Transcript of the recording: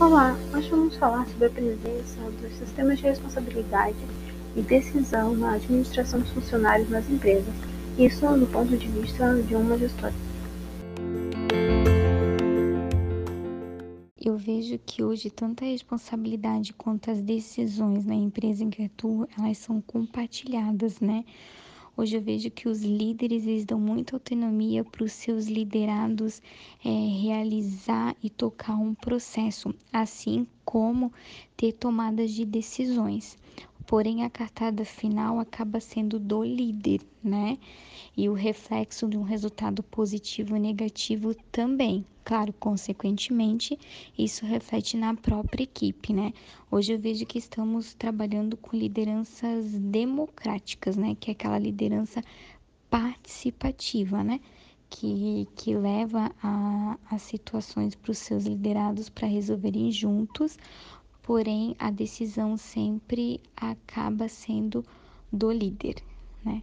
Olá, hoje vamos falar sobre a presença dos sistemas de responsabilidade e decisão na administração dos funcionários nas empresas, isso do ponto de vista de uma gestora. Eu vejo que hoje tanta responsabilidade quanto as decisões na empresa em que atuo, elas são compartilhadas, né? Hoje eu vejo que os líderes eles dão muita autonomia para os seus liderados é, realizar e tocar um processo, assim como ter tomadas de decisões. Porém, a cartada final acaba sendo do líder, né? E o reflexo de um resultado positivo ou negativo também. Claro, consequentemente, isso reflete na própria equipe, né? Hoje eu vejo que estamos trabalhando com lideranças democráticas, né? Que é aquela liderança participativa, né? Que, que leva a, a situações para os seus liderados para resolverem juntos, porém a decisão sempre acaba sendo do líder, né?